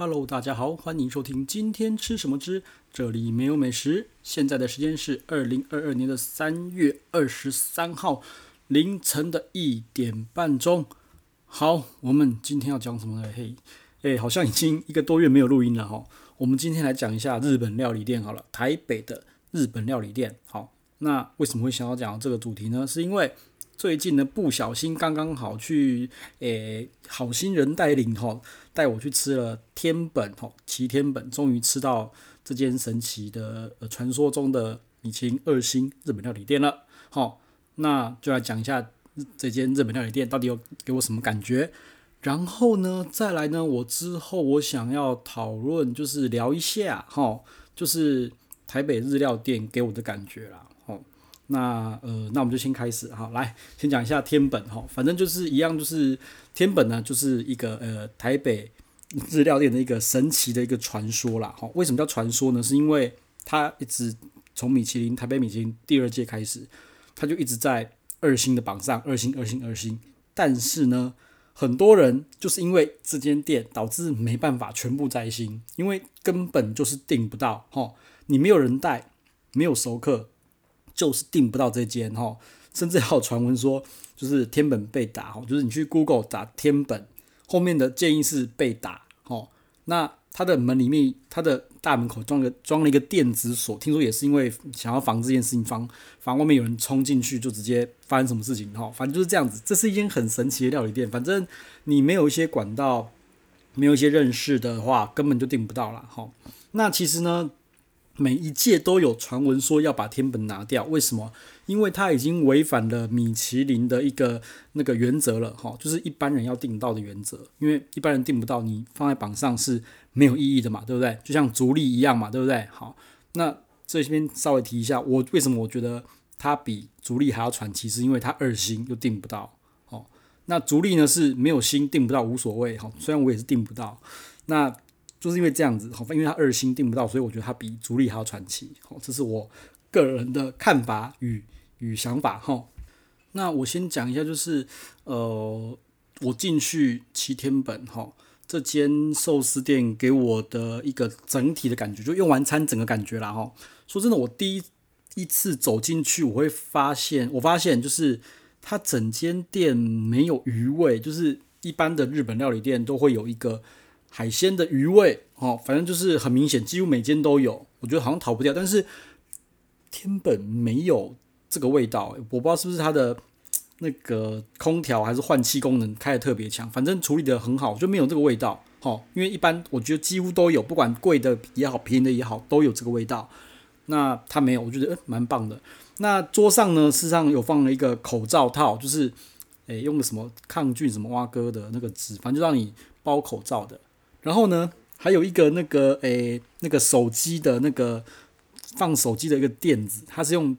Hello，大家好，欢迎收听今天吃什么之，这里没有美食。现在的时间是二零二二年的三月二十三号凌晨的一点半钟。好，我们今天要讲什么呢？嘿，哎，好像已经一个多月没有录音了哈。我们今天来讲一下日本料理店好了，台北的日本料理店。好，那为什么会想要讲这个主题呢？是因为最近呢，不小心刚刚好去，诶、好心人带领哈，带我去吃了天本哈，奇天本，终于吃到这间神奇的传说中的米其林二星日本料理店了。好，那就来讲一下这间日本料理店到底有给我什么感觉。然后呢，再来呢，我之后我想要讨论，就是聊一下哈，就是台北日料店给我的感觉啦。那呃，那我们就先开始哈，来先讲一下天本哈，反正就是一样，就是天本呢，就是一个呃台北日料店的一个神奇的一个传说啦哈。为什么叫传说呢？是因为它一直从米其林台北米其林第二届开始，它就一直在二星的榜上，二星二星二星。但是呢，很多人就是因为这间店导致没办法全部摘星，因为根本就是订不到哈，你没有人带，没有熟客。就是订不到这间哈，甚至还有传闻说，就是天本被打哈，就是你去 Google 打天本，后面的建议是被打哈。那他的门里面，他的大门口装个装了一个电子锁，听说也是因为想要防这件事情，防防外面有人冲进去就直接发生什么事情哈。反正就是这样子，这是一间很神奇的料理店。反正你没有一些管道，没有一些认识的话，根本就订不到了哈。那其实呢？每一届都有传闻说要把天本拿掉，为什么？因为它已经违反了米其林的一个那个原则了，哈，就是一般人要订到的原则。因为一般人订不到，你放在榜上是没有意义的嘛，对不对？就像足利一样嘛，对不对？好，那这边稍微提一下，我为什么我觉得它比足利还要传奇，是因为它二星又订不到，哦，那足利呢是没有星订不到无所谓，哈，虽然我也是订不到，那。就是因为这样子，好因为他二星订不到，所以我觉得他比足利还要传奇。好这是我个人的看法与与想法哈。那我先讲一下，就是呃，我进去七天本哈这间寿司店给我的一个整体的感觉，就用完餐整个感觉啦哈。说真的，我第一一次走进去，我会发现，我发现就是它整间店没有余味，就是一般的日本料理店都会有一个。海鲜的鱼味，哦，反正就是很明显，几乎每间都有，我觉得好像逃不掉。但是天本没有这个味道，我不知道是不是它的那个空调还是换气功能开的特别强，反正处理的很好，就没有这个味道。哦，因为一般我觉得几乎都有，不管贵的也好，便宜的也好，都有这个味道。那它没有，我觉得蛮棒的。那桌上呢，事实上有放了一个口罩套，就是诶用的什么抗菌什么蛙哥的那个纸，反正就让你包口罩的。然后呢，还有一个那个诶，那个手机的那个放手机的一个垫子，它是用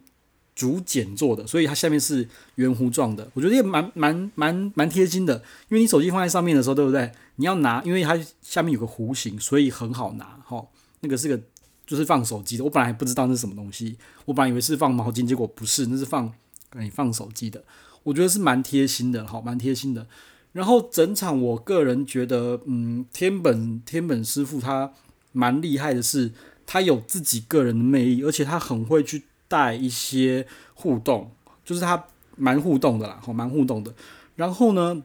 竹简做的，所以它下面是圆弧状的。我觉得也蛮蛮蛮蛮贴心的，因为你手机放在上面的时候，对不对？你要拿，因为它下面有个弧形，所以很好拿。哈，那个是个就是放手机的。我本来还不知道那是什么东西，我本来以为是放毛巾，结果不是，那是放你放手机的。我觉得是蛮贴心的，哈，蛮贴心的。然后整场，我个人觉得，嗯，天本天本师傅他蛮厉害的是，他有自己个人的魅力，而且他很会去带一些互动，就是他蛮互动的啦，好，蛮互动的。然后呢，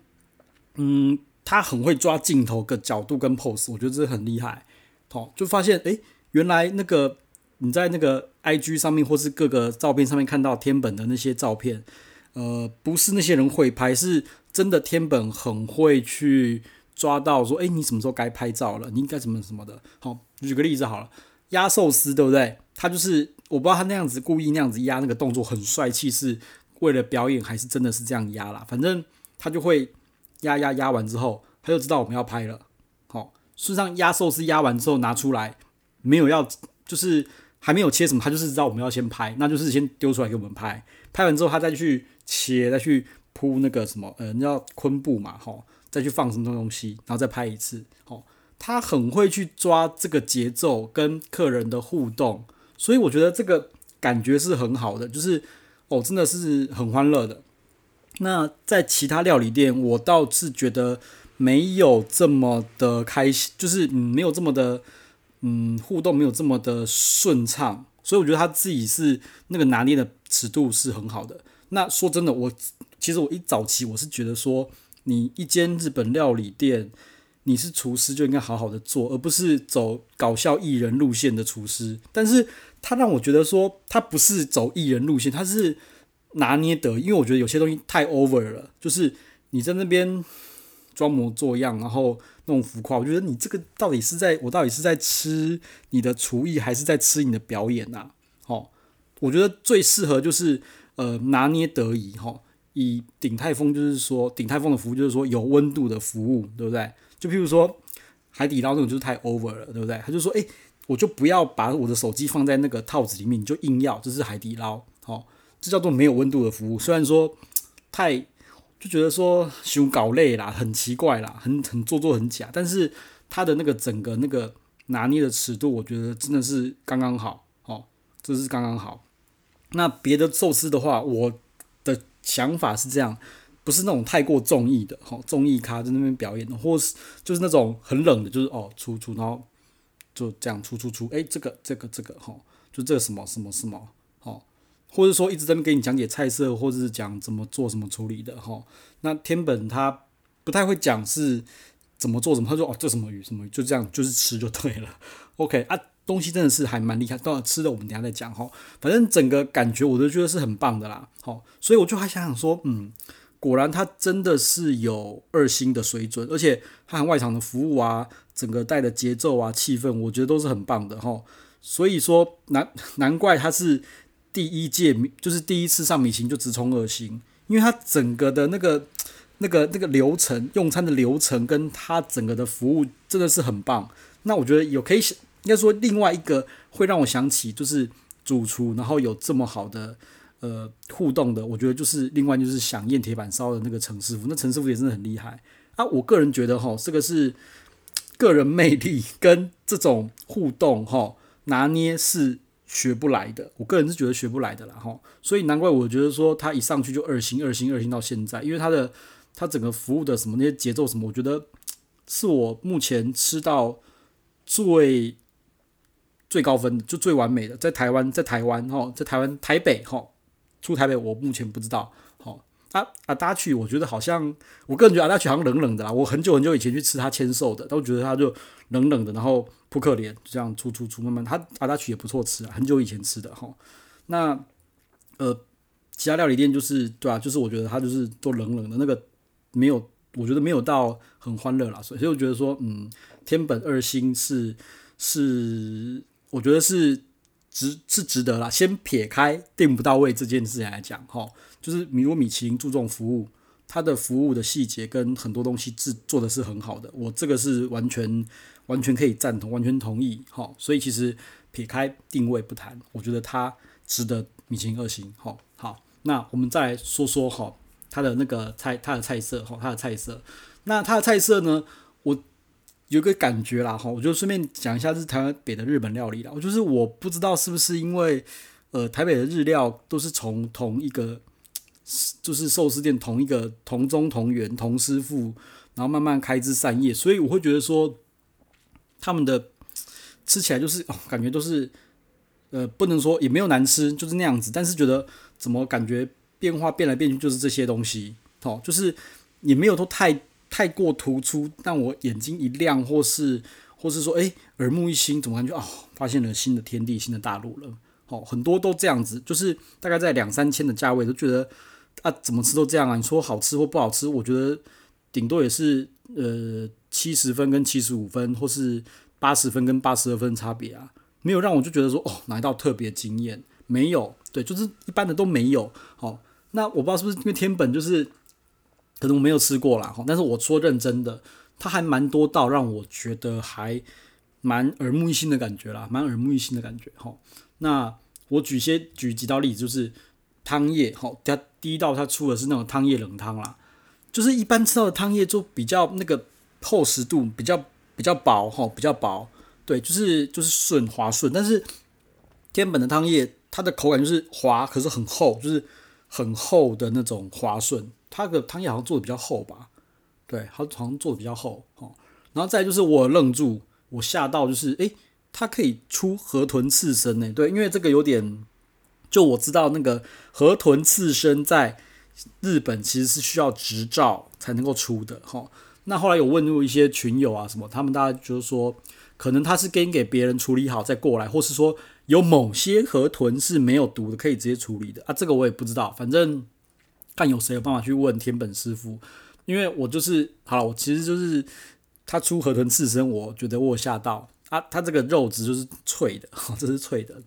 嗯，他很会抓镜头的角度跟 pose，我觉得这很厉害。好，就发现，诶，原来那个你在那个 IG 上面或是各个照片上面看到天本的那些照片，呃，不是那些人会拍，是。真的天本很会去抓到说，哎，你什么时候该拍照了？你应该怎么什么的。好，举个例子好了，压寿司对不对？他就是我不知道他那样子故意那样子压那个动作很帅气，是为了表演还是真的是这样压啦？反正他就会压压压完之后，他就知道我们要拍了。好，事实上压寿司压完之后拿出来，没有要就是还没有切什么，他就是知道我们要先拍，那就是先丢出来给我们拍。拍完之后他再去切，再去。铺那个什么，呃，你要昆布嘛，吼，再去放什么东西，然后再拍一次，吼，他很会去抓这个节奏跟客人的互动，所以我觉得这个感觉是很好的，就是哦，真的是很欢乐的。那在其他料理店，我倒是觉得没有这么的开心，就是嗯，没有这么的嗯，互动没有这么的顺畅，所以我觉得他自己是那个拿捏的尺度是很好的。那说真的，我其实我一早期我是觉得说，你一间日本料理店，你是厨师就应该好好的做，而不是走搞笑艺人路线的厨师。但是他让我觉得说，他不是走艺人路线，他是拿捏的，因为我觉得有些东西太 over 了，就是你在那边。装模作样，然后那种浮夸，我觉得你这个到底是在我到底是在吃你的厨艺，还是在吃你的表演呐、啊？哦，我觉得最适合就是呃拿捏得宜哈、以鼎泰丰就是说，鼎泰丰的服务就是说有温度的服务，对不对？就譬如说海底捞那种就是太 over 了，对不对？他就说，诶，我就不要把我的手机放在那个套子里面，你就硬要，这是海底捞，哦，这叫做没有温度的服务。虽然说太。就觉得说熊搞累啦，很奇怪啦，很很做作，很假。但是他的那个整个那个拿捏的尺度，我觉得真的是刚刚好，哦，这是刚刚好。那别的寿司的话，我的想法是这样，不是那种太过综艺的，哈，综艺咖在那边表演的，或是就是那种很冷的，就是哦出出，然后就这样出出出，哎，这个这个这个哈，就这个什么什么什么哦。或者说一直在那边给你讲解菜色，或者是讲怎么做、什么处理的哈。那天本他不太会讲是怎么做什么，他说哦，这什么鱼什么鱼，就这样就是吃就对了。OK 啊，东西真的是还蛮厉害。到吃的我们等下再讲哈。反正整个感觉我都觉得是很棒的啦。好，所以我就还想想说，嗯，果然他真的是有二星的水准，而且他很外场的服务啊，整个带的节奏啊、气氛，我觉得都是很棒的哈。所以说难难怪他是。第一届就是第一次上米其林就直冲二星，因为它整个的那个、那个、那个流程，用餐的流程跟它整个的服务真的是很棒。那我觉得有可以，应该说另外一个会让我想起就是主厨，然后有这么好的呃互动的，我觉得就是另外就是想宴铁板烧的那个陈师傅，那陈师傅也真的很厉害啊。我个人觉得哈，这个是个人魅力跟这种互动哈拿捏是。学不来的，我个人是觉得学不来的啦哈，所以难怪我觉得说他一上去就二星、二星、二星到现在，因为他的他整个服务的什么那些节奏什么，我觉得是我目前吃到最最高分的，就最完美的，在台湾，在台湾哈，在台湾台北哈，出台北我目前不知道。啊阿达曲，我觉得好像，我个人觉得阿达曲好像冷冷的啦。我很久很久以前去吃他签售的，都觉得他就冷冷的，然后扑克脸这样出出出，慢慢他阿达曲也不错吃，很久以前吃的哈。那呃，其他料理店就是对啊，就是我觉得他就是都冷冷的，那个没有，我觉得没有到很欢乐啦。所以所以我觉得说，嗯，天本二星是是，我觉得是值是值得啦。先撇开订不到位这件事情来讲哈。就是米如米其林注重服务，它的服务的细节跟很多东西制做的是很好的，我这个是完全完全可以赞同，完全同意。哈，所以其实撇开定位不谈，我觉得它值得米其林二星。好，好，那我们再来说说哈，它的那个菜，它的菜色哈，它的菜色。那它的菜色呢，我有个感觉啦哈，我就顺便讲一下，是台湾北的日本料理啦。我就是我不知道是不是因为呃台北的日料都是从同一个。就是寿司店同一个同宗同源同师傅，然后慢慢开枝散叶，所以我会觉得说他们的吃起来就是 哦，感觉都是呃，不能说也没有难吃，就是那样子。但是觉得怎么感觉变化变来变去就是这些东西，哦，就是也没有都太太过突出，让我眼睛一亮，或是或是说哎耳目一新，怎么感觉哦，发现了新的天地，新的大陆了。哦，很多都这样子，就是大概在两三千的价位都觉得。啊，怎么吃都这样啊！你说好吃或不好吃，我觉得顶多也是呃七十分跟七十五分，或是八十分跟八十二分差别啊，没有让我就觉得说哦哪一道特别惊艳，没有，对，就是一般的都没有。好、哦，那我不知道是不是因为天本就是可能我没有吃过啦，哈，但是我说认真的，它还蛮多道让我觉得还蛮耳目一新的感觉啦，蛮耳目一新的感觉。哈、那我举些举几道例子，就是。汤叶，好，它第一道它出的是那种汤叶冷汤啦，就是一般吃到的汤叶就比较那个厚实度比较比较薄，哈，比较薄，对，就是就是顺滑顺，但是天本的汤叶它的口感就是滑，可是很厚，就是很厚的那种滑顺，它的汤叶好像做的比较厚吧，对，它好像做的比较厚哦。然后再就是我愣住，我吓到就是，诶，它可以出河豚刺身呢？对，因为这个有点，就我知道那个河豚刺身在日本其实是需要执照才能够出的哈。那后来有问入一些群友啊什么，他们大家就是说，可能他是跟给别人处理好再过来，或是说有某些河豚是没有毒的，可以直接处理的啊。这个我也不知道，反正看有谁有办法去问天本师傅，因为我就是好了，我其实就是。他出河豚刺身，我觉得我吓到啊！他这个肉质就是脆的，这是脆的。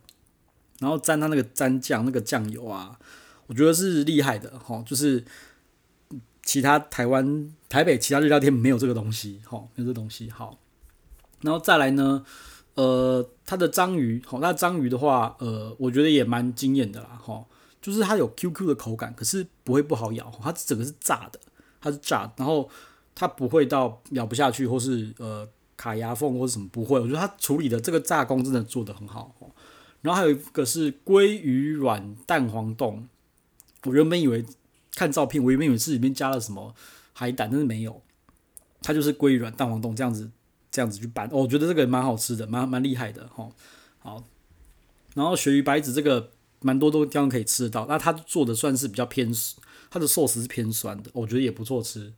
然后沾他那个沾酱，那个酱油啊，我觉得是厉害的哈。就是其他台湾台北其他日料店没有这个东西哈，没有这东西。好，然后再来呢，呃，它的章鱼，好，那章鱼的话，呃，我觉得也蛮惊艳的啦哈。就是它有 Q Q 的口感，可是不会不好咬，它整个是炸的，它是炸，然后。它不会到咬不下去，或是呃卡牙缝或者什么不会，我觉得它处理的这个炸工真的做得很好。然后还有一个是鲑鱼卵蛋黄冻，我原本以为看照片，我以为是里面加了什么海胆，但是没有，它就是鲑鱼卵蛋黄冻这样子这样子去拌，我觉得这个蛮好吃的，蛮蛮厉害的哈。好，然后鳕鱼白子这个蛮多都地方可以吃到，那它做的算是比较偏，它的寿司是偏酸的，我觉得也不错吃。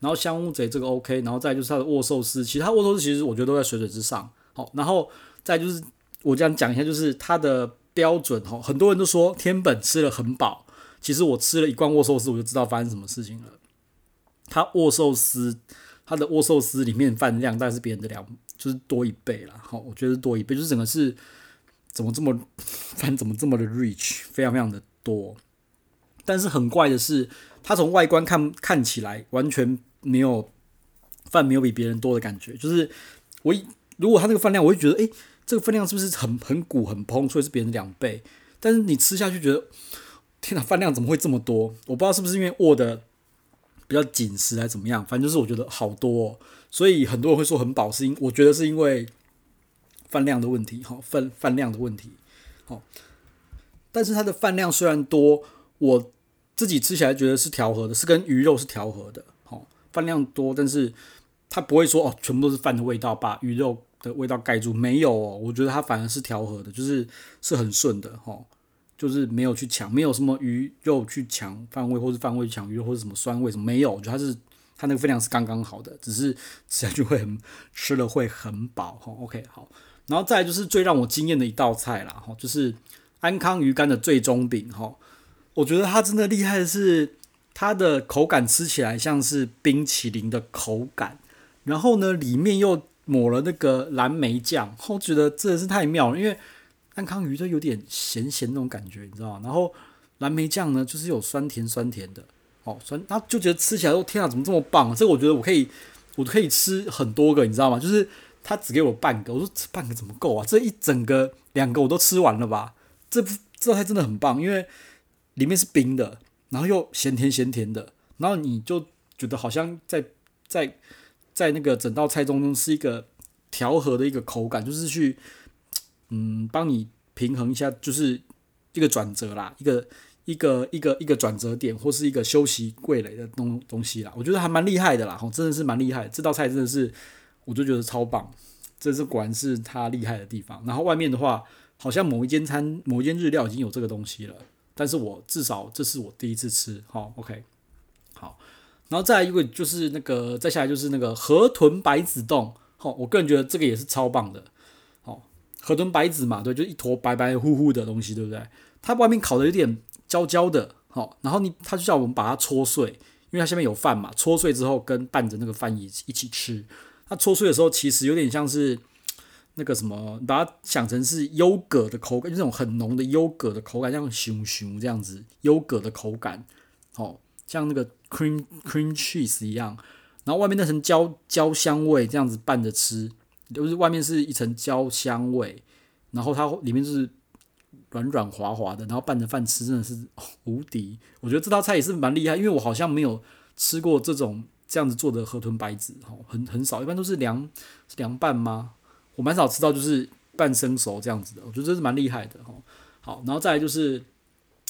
然后香乌贼这个 OK，然后再就是它的握寿司，其他握寿司其实我觉得都在水准之上。好，然后再就是我这样讲一下，就是它的标准哈，很多人都说天本吃了很饱，其实我吃了一罐握寿司，我就知道发生什么事情了。他握寿司，他的握寿司里面饭量大概是别人的两，就是多一倍了。好，我觉得多一倍，就是整个是怎么这么 饭怎么这么的 rich，非常非常的多。但是很怪的是，它从外观看看起来完全。没有饭没有比别人多的感觉，就是我如果他那个饭量，我会觉得，诶，这个分量是不是很很鼓很膨，所以是别人两倍？但是你吃下去觉得，天哪，饭量怎么会这么多？我不知道是不是因为握的比较紧实还是怎么样，反正就是我觉得好多哦，所以很多人会说很饱，是因我觉得是因为饭量的问题，哈，饭饭量的问题，好，但是它的饭量虽然多，我自己吃起来觉得是调和的，是跟鱼肉是调和的。饭量多，但是它不会说哦，全部都是饭的味道，把鱼肉的味道盖住。没有哦，我觉得它反而是调和的，就是是很顺的哈，就是没有去抢，没有什么鱼肉去抢饭味，或是饭味抢鱼肉，或者什么酸味什么没有。我觉得它是它那个分量是刚刚好的，只是吃下去会很吃了会很饱哈。OK 好，然后再就是最让我惊艳的一道菜啦哈，就是安康鱼干的最终饼哈。我觉得它真的厉害的是。它的口感吃起来像是冰淇淋的口感，然后呢，里面又抹了那个蓝莓酱，我觉得真的是太妙了。因为安康鱼都有点咸咸那种感觉，你知道吗？然后蓝莓酱呢，就是有酸甜酸甜的，哦，酸，那就觉得吃起来，哦天啊，怎么这么棒？这个我觉得我可以，我可以吃很多个，你知道吗？就是他只给我半个，我说这半个怎么够啊？这一整个两个我都吃完了吧？这这道菜真的很棒，因为里面是冰的。然后又咸甜咸甜的，然后你就觉得好像在在在那个整道菜中是一个调和的一个口感，就是去嗯帮你平衡一下，就是一个转折啦，一个一个一个一个转折点，或是一个休息味蕾的东东西啦。我觉得还蛮厉害的啦，真的是蛮厉害。这道菜真的是，我就觉得超棒，这是果然是他厉害的地方。然后外面的话，好像某一间餐某一间日料已经有这个东西了。但是我至少这是我第一次吃，好，OK，好，然后再一个就是那个，再下来就是那个河豚白子冻，好，我个人觉得这个也是超棒的，好，河豚白子嘛，对，就一坨白白乎乎的东西，对不对？它外面烤的有点焦焦的，好，然后你他就叫我们把它搓碎，因为它下面有饭嘛，搓碎之后跟拌着那个饭一一起吃，它搓碎的时候其实有点像是。那个什么，把它想成是优格的口感，就那种很浓的优格的口感，像熊熊这样子，优格的口感，哦，像那个 cream cream cheese 一样，然后外面那层焦焦香味，这样子拌着吃，就是外面是一层焦香味，然后它里面就是软软滑滑的，然后拌着饭吃，真的是、无敌。我觉得这道菜也是蛮厉害，因为我好像没有吃过这种这样子做的河豚白子，哦，很很少，一般都是凉凉拌吗？我蛮少吃到就是半生熟这样子的，我觉得这是蛮厉害的哈。好，然后再来就是，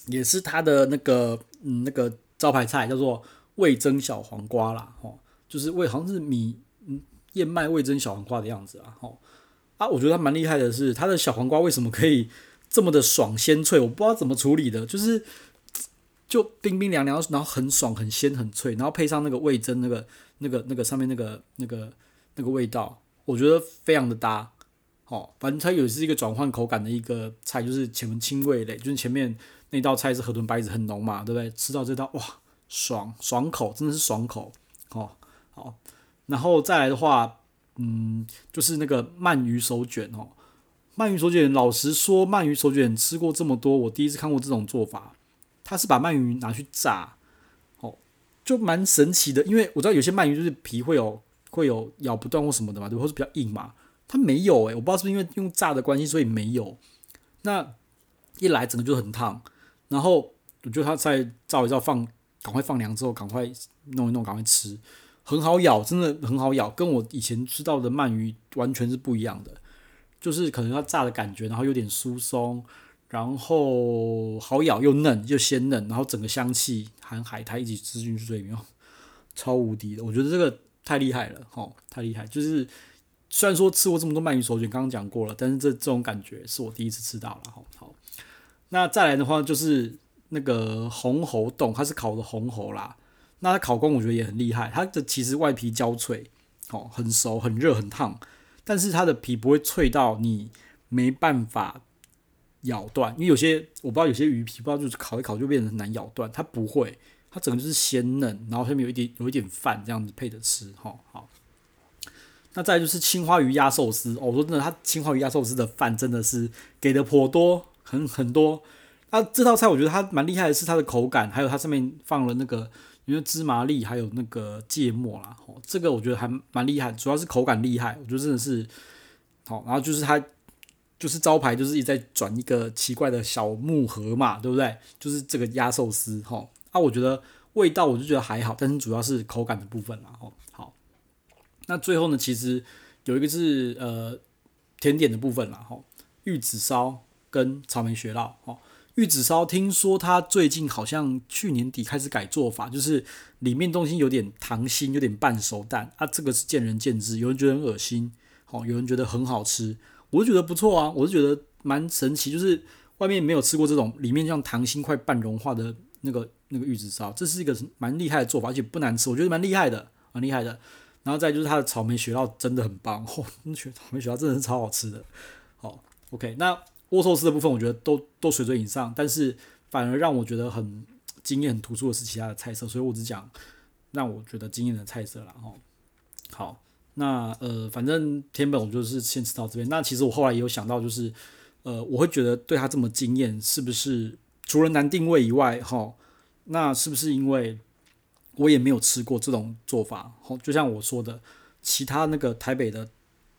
也是它的那个嗯那个招牌菜叫做味噌小黄瓜啦。哈，就是味好像是米嗯燕麦味噌小黄瓜的样子啊，吼啊，我觉得它蛮厉害的是它的小黄瓜为什么可以这么的爽鲜脆，我不知道怎么处理的，就是就冰冰凉凉，然后很爽很鲜很脆，然后配上那个味增那个那个那个上面那个那个那个味道，我觉得非常的搭。哦，反正它也是一个转换口感的一个菜，就是前面清味类，就是前面那道菜是河豚白子很浓嘛，对不对？吃到这道哇，爽爽口，真的是爽口。哦，好，然后再来的话，嗯，就是那个鳗鱼手卷哦，鳗鱼手卷，老实说，鳗鱼手卷吃过这么多，我第一次看过这种做法，它是把鳗鱼拿去炸，哦，就蛮神奇的，因为我知道有些鳗鱼就是皮会有会有咬不断或什么的嘛，对，或是比较硬嘛。它没有诶、我不知道是不是因为用炸的关系，所以没有。那一来整个就很烫，然后我觉得它再照一照放，赶快放凉之后，赶快弄一弄，赶快吃，很好咬，真的很好咬，跟我以前吃到的鳗鱼完全是不一样的。就是可能要炸的感觉，然后有点酥松，然后好咬又嫩又鲜嫩，然后整个香气含海苔一起吃进去里面，超无敌的。我觉得这个太厉害了，齁，太厉害，就是。虽然说吃过这么多鳗鱼手卷，刚刚讲过了，但是这这种感觉是我第一次吃到了。好，好，那再来的话就是那个红喉冻，它是烤的红喉啦。那它烤工我觉得也很厉害，它的其实外皮焦脆，哦，很熟，很热，很烫，但是它的皮不会脆到你没办法咬断，因为有些我不知道有些鱼皮不知道就是烤一烤就变成很难咬断，它不会，它整个就是鲜嫩，然后下面有一点有一点饭这样子配着吃，好好。那再就是青花鱼鸭寿司哦，我说真的，它青花鱼鸭寿司的饭真的是给的颇多，很很多。那这道菜我觉得它蛮厉害的是它的口感，还有它上面放了那个因为芝麻粒还有那个芥末啦，哦，这个我觉得还蛮厉害，主要是口感厉害，我觉得真的是好。然后就是它就是招牌就是一直在转一个奇怪的小木盒嘛，对不对？就是这个鸭寿司哈，啊，我觉得味道我就觉得还好，但是主要是口感的部分啦，哦，好。那最后呢，其实有一个是呃甜点的部分啦，吼，玉子烧跟草莓雪酪，吼，玉子烧听说它最近好像去年底开始改做法，就是里面东西有点溏心，有点半熟蛋，啊，这个是见仁见智，有人觉得很恶心，好，有人觉得很好吃，我就觉得不错啊，我就觉得蛮神奇，就是外面没有吃过这种里面像糖心快半融化的那个那个玉子烧，这是一个蛮厉害的做法，而且不难吃，我觉得蛮厉害的，蛮厉害的。然后再就是它的草莓雪酪真的很棒，哦，那雪草莓雪酪真的是超好吃的。好，OK，那握寿司的部分我觉得都都水准以上，但是反而让我觉得很惊艳、很突出的是其他的菜色，所以我只讲让我觉得惊艳的菜色了。哦，好，那呃，反正天本我就是先吃到这边。那其实我后来也有想到，就是呃，我会觉得对它这么惊艳，是不是除了难定位以外，哈、那是不是因为？我也没有吃过这种做法，就像我说的，其他那个台北的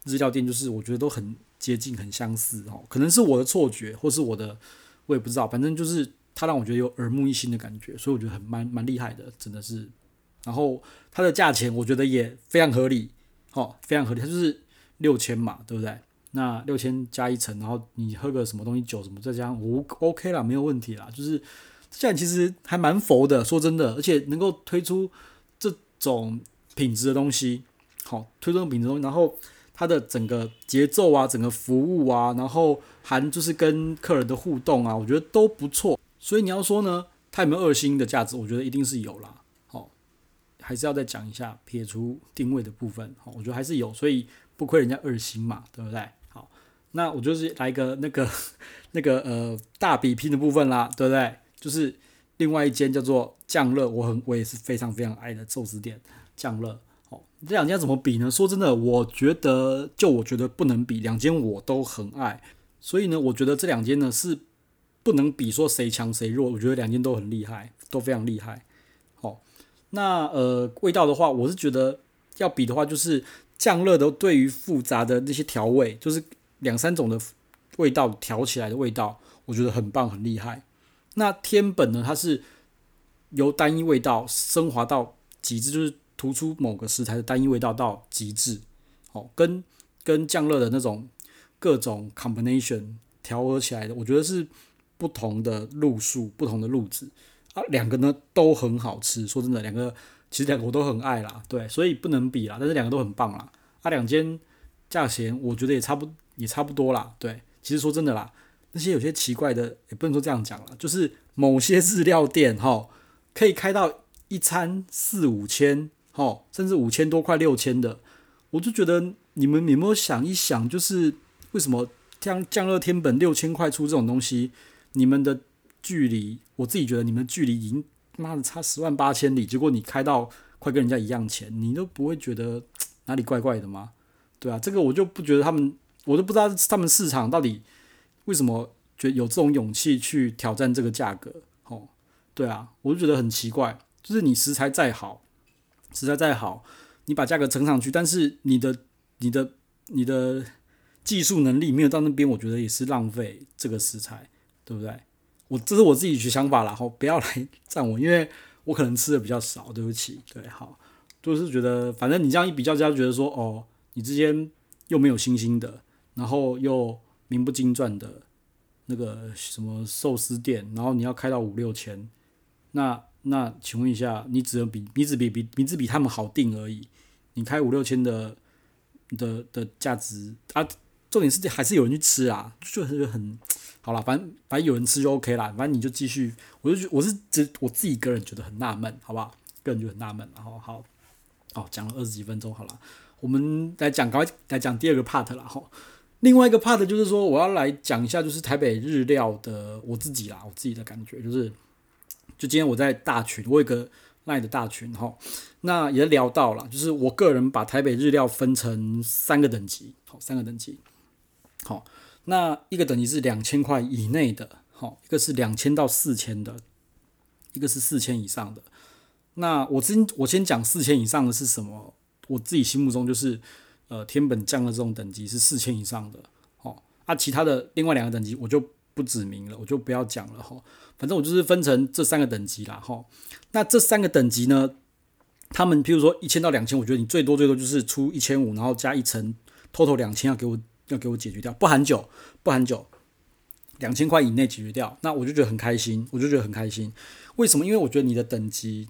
日料店，就是我觉得都很接近、很相似哦。可能是我的错觉，或是我的，我也不知道。反正就是它让我觉得有耳目一新的感觉，所以我觉得很蛮蛮厉害的，真的是。然后它的价钱我觉得也非常合理，哦，非常合理。它就是六千嘛，对不对？那六千加一层，然后你喝个什么东西酒什么，再加上我 OK 啦，没有问题啦，就是。现在其实还蛮佛的，说真的，而且能够推出这种品质的东西，好，推出品质东西，然后它的整个节奏啊，整个服务啊，然后含就是跟客人的互动啊，我觉得都不错。所以你要说呢，它有没有二星的价值？我觉得一定是有啦。还是要再讲一下，撇除定位的部分，好，我觉得还是有，所以不亏人家二星嘛，对不对？好，那我就是来一个那个 那个呃大比拼的部分啦，对不对？就是另外一间叫做酱乐，我很我也是非常非常爱的寿司店，酱乐。哦，这两间怎么比呢？说真的，我觉得就我觉得不能比，两间我都很爱。所以呢，我觉得这两间呢是不能比，说谁强谁弱。我觉得两间都很厉害，都非常厉害。那呃味道的话，我是觉得要比的话，就是酱乐的对于复杂的那些调味，就是两三种的味道调起来的味道，我觉得很棒，很厉害。那天本呢？它是由单一味道升华到极致，就是突出某个食材的单一味道到极致。哦，跟跟酱乐的那种各种 combination 调和起来的，我觉得是不同的路数、不同的路子啊。两个呢都很好吃，说真的，两个其实两个我都很爱啦，对，所以不能比啦，但是两个都很棒啦。啊，两间价钱我觉得也差不也差不多啦，对，其实说真的啦，那些有些奇怪的也不能说这样讲啦，就是某些日料店哈，可以开到一餐四五千，哈，甚至五千多块六千的，我就觉得你们有没有想一想，就是为什么像降热天本六千块出这种东西，你们的距离，我自己觉得你们距离已经。妈的，差十万八千里，结果你开到快跟人家一样钱，你都不会觉得哪里怪怪的吗？对啊，这个我就不觉得他们，我都不知道他们市场到底为什么觉有这种勇气去挑战这个价格。哦，对啊，我就觉得很奇怪，就是你食材再好，食材再好，你把价格撑上去，但是你的、你的、你的技术能力没有到那边，我觉得也是浪费这个食材，对不对？我这是我自己的想法啦，好，不要来 赞我，因为我可能吃的比较少，对不起，对，好，就是觉得反正你这样一比较，就觉得说，哦，你之间又没有新兴的，然后又名不经传的那个什么寿司店，然后你要开到五六千，那那请问一下，你只能比你只比比你只比他们好定而已，你开五六千的的的价值啊，重点是还是有人去吃啊，就是很。好了，反正反正有人吃就 OK 啦，反正你就继续，我就觉我是只我自己个人觉得很纳闷，好不好？个人就很纳闷，然后好，哦，讲了二十几分钟，好了，我们来讲，赶快来讲第二个 part 了哈。另外一个 part 就是说，我要来讲一下，就是台北日料的我自己啦，我自己的感觉就是，就今天我在大群，我有个卖的大群哈，那也聊到了，就是我个人把台北日料分成三个等级，好，三个等级，好。那一个等级是两千块以内的，好，一个是两千到四千的，一个是四千以上的。那我先我先讲四千以上的是什么？我自己心目中就是，呃，天本降的这种等级是四千以上的，好，啊，其他的另外两个等级我就不指明了，我就不要讲了哈。反正我就是分成这三个等级啦，哈。那这三个等级呢，他们譬如说一千到两千，我觉得你最多最多就是出一千五，然后加一层，total 两千要给我。要给我解决掉，不含酒，不含酒，两千块以内解决掉，那我就觉得很开心，我就觉得很开心。为什么？因为我觉得你的等级、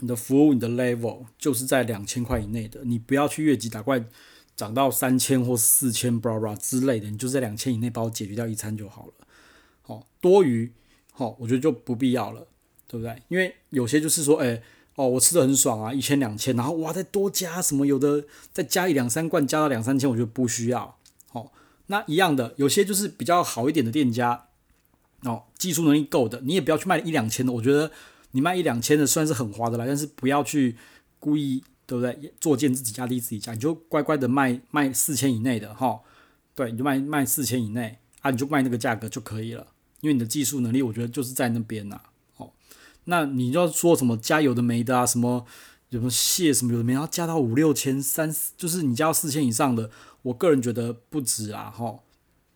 你的服务、你的 level 就是在两千块以内的，你不要去越级打怪，涨到三千或四千，blah blah 之类的，你就在两千以内帮我解决掉一餐就好了。好，多余，好，我觉得就不必要了，对不对？因为有些就是说，哎。哦，我吃的很爽啊，一千两千，然后哇，再多加什么，有的再加一两三罐，加到两三千，我觉得不需要。哦，那一样的，有些就是比较好一点的店家，哦，技术能力够的，你也不要去卖一两千的。我觉得你卖一两千的算是很划得来，但是不要去故意，对不对？作贱自己，压低自己价，你就乖乖的卖卖四千以内的哈、哦。对，你就卖卖四千以内啊，你就卖那个价格就可以了，因为你的技术能力，我觉得就是在那边呐、啊。那你要说什么加有的没的啊？什么什么蟹什么有的没，然后加到五六千三，就是你加到四千以上的，我个人觉得不值啊！哈，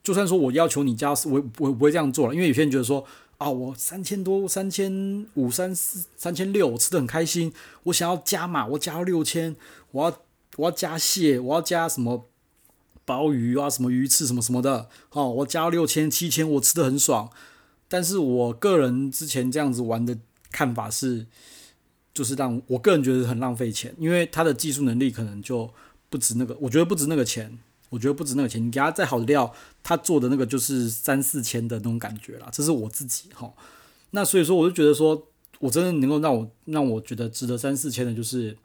就算说我要求你加，我我不会这样做了，因为有些人觉得说啊，我三千多、三千五、三四、三千六，我吃得很开心，我想要加码，我加到六千，我要我要加蟹，我要加什么鲍鱼啊，什么鱼翅什么什么的，哦，我加到六千、七千，我吃得很爽。但是我个人之前这样子玩的。看法是，就是让我个人觉得很浪费钱，因为他的技术能力可能就不值那个，我觉得不值那个钱，我觉得不值那个钱。你给他再好的料，他做的那个就是三四千的那种感觉啦，这是我自己哈。那所以说，我就觉得说，我真的能够让我让我觉得值得三四千的，就是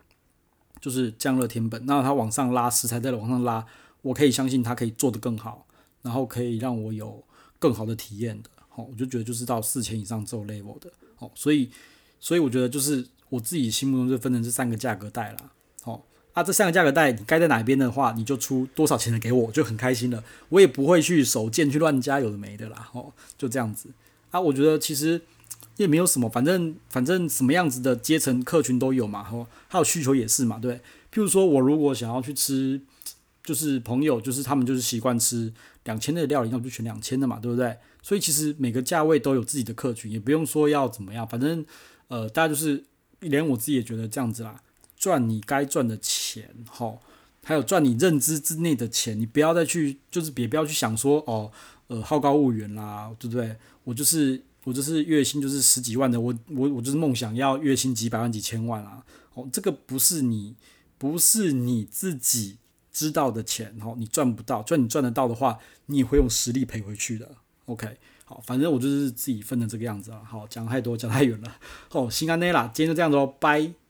就是将乐天本，那他往上拉食材再往上拉，我可以相信他可以做得更好，然后可以让我有更好的体验的。好，我就觉得就是到四千以上这种 level 的。好，所以，所以我觉得就是我自己心目中就分成这三个价格带啦。哦，啊，这三个价格带你该在哪边的话，你就出多少钱的给我，就很开心了。我也不会去手贱去乱加有的没的啦。哦，就这样子。啊，我觉得其实也没有什么，反正反正什么样子的阶层客群都有嘛。哦，还有需求也是嘛，对。譬如说我如果想要去吃，就是朋友，就是他们就是习惯吃两千的料理，那我就选两千的嘛，对不对？所以其实每个价位都有自己的客群，也不用说要怎么样，反正呃，大家就是连我自己也觉得这样子啦，赚你该赚的钱，齁，还有赚你认知之内的钱，你不要再去，就是别不要去想说哦，呃，好高骛远啦，对不对？我就是我就是月薪就是十几万的，我我我就是梦想要月薪几百万几千万啊！哦，这个不是你不是你自己知道的钱，哦，你赚不到，就算你赚得到的话，你也会用实力赔回去的。OK，好，反正我就是自己分的这个样子啊。好，讲太多讲太远了。哦，心安内啦，今天就这样子喽，拜。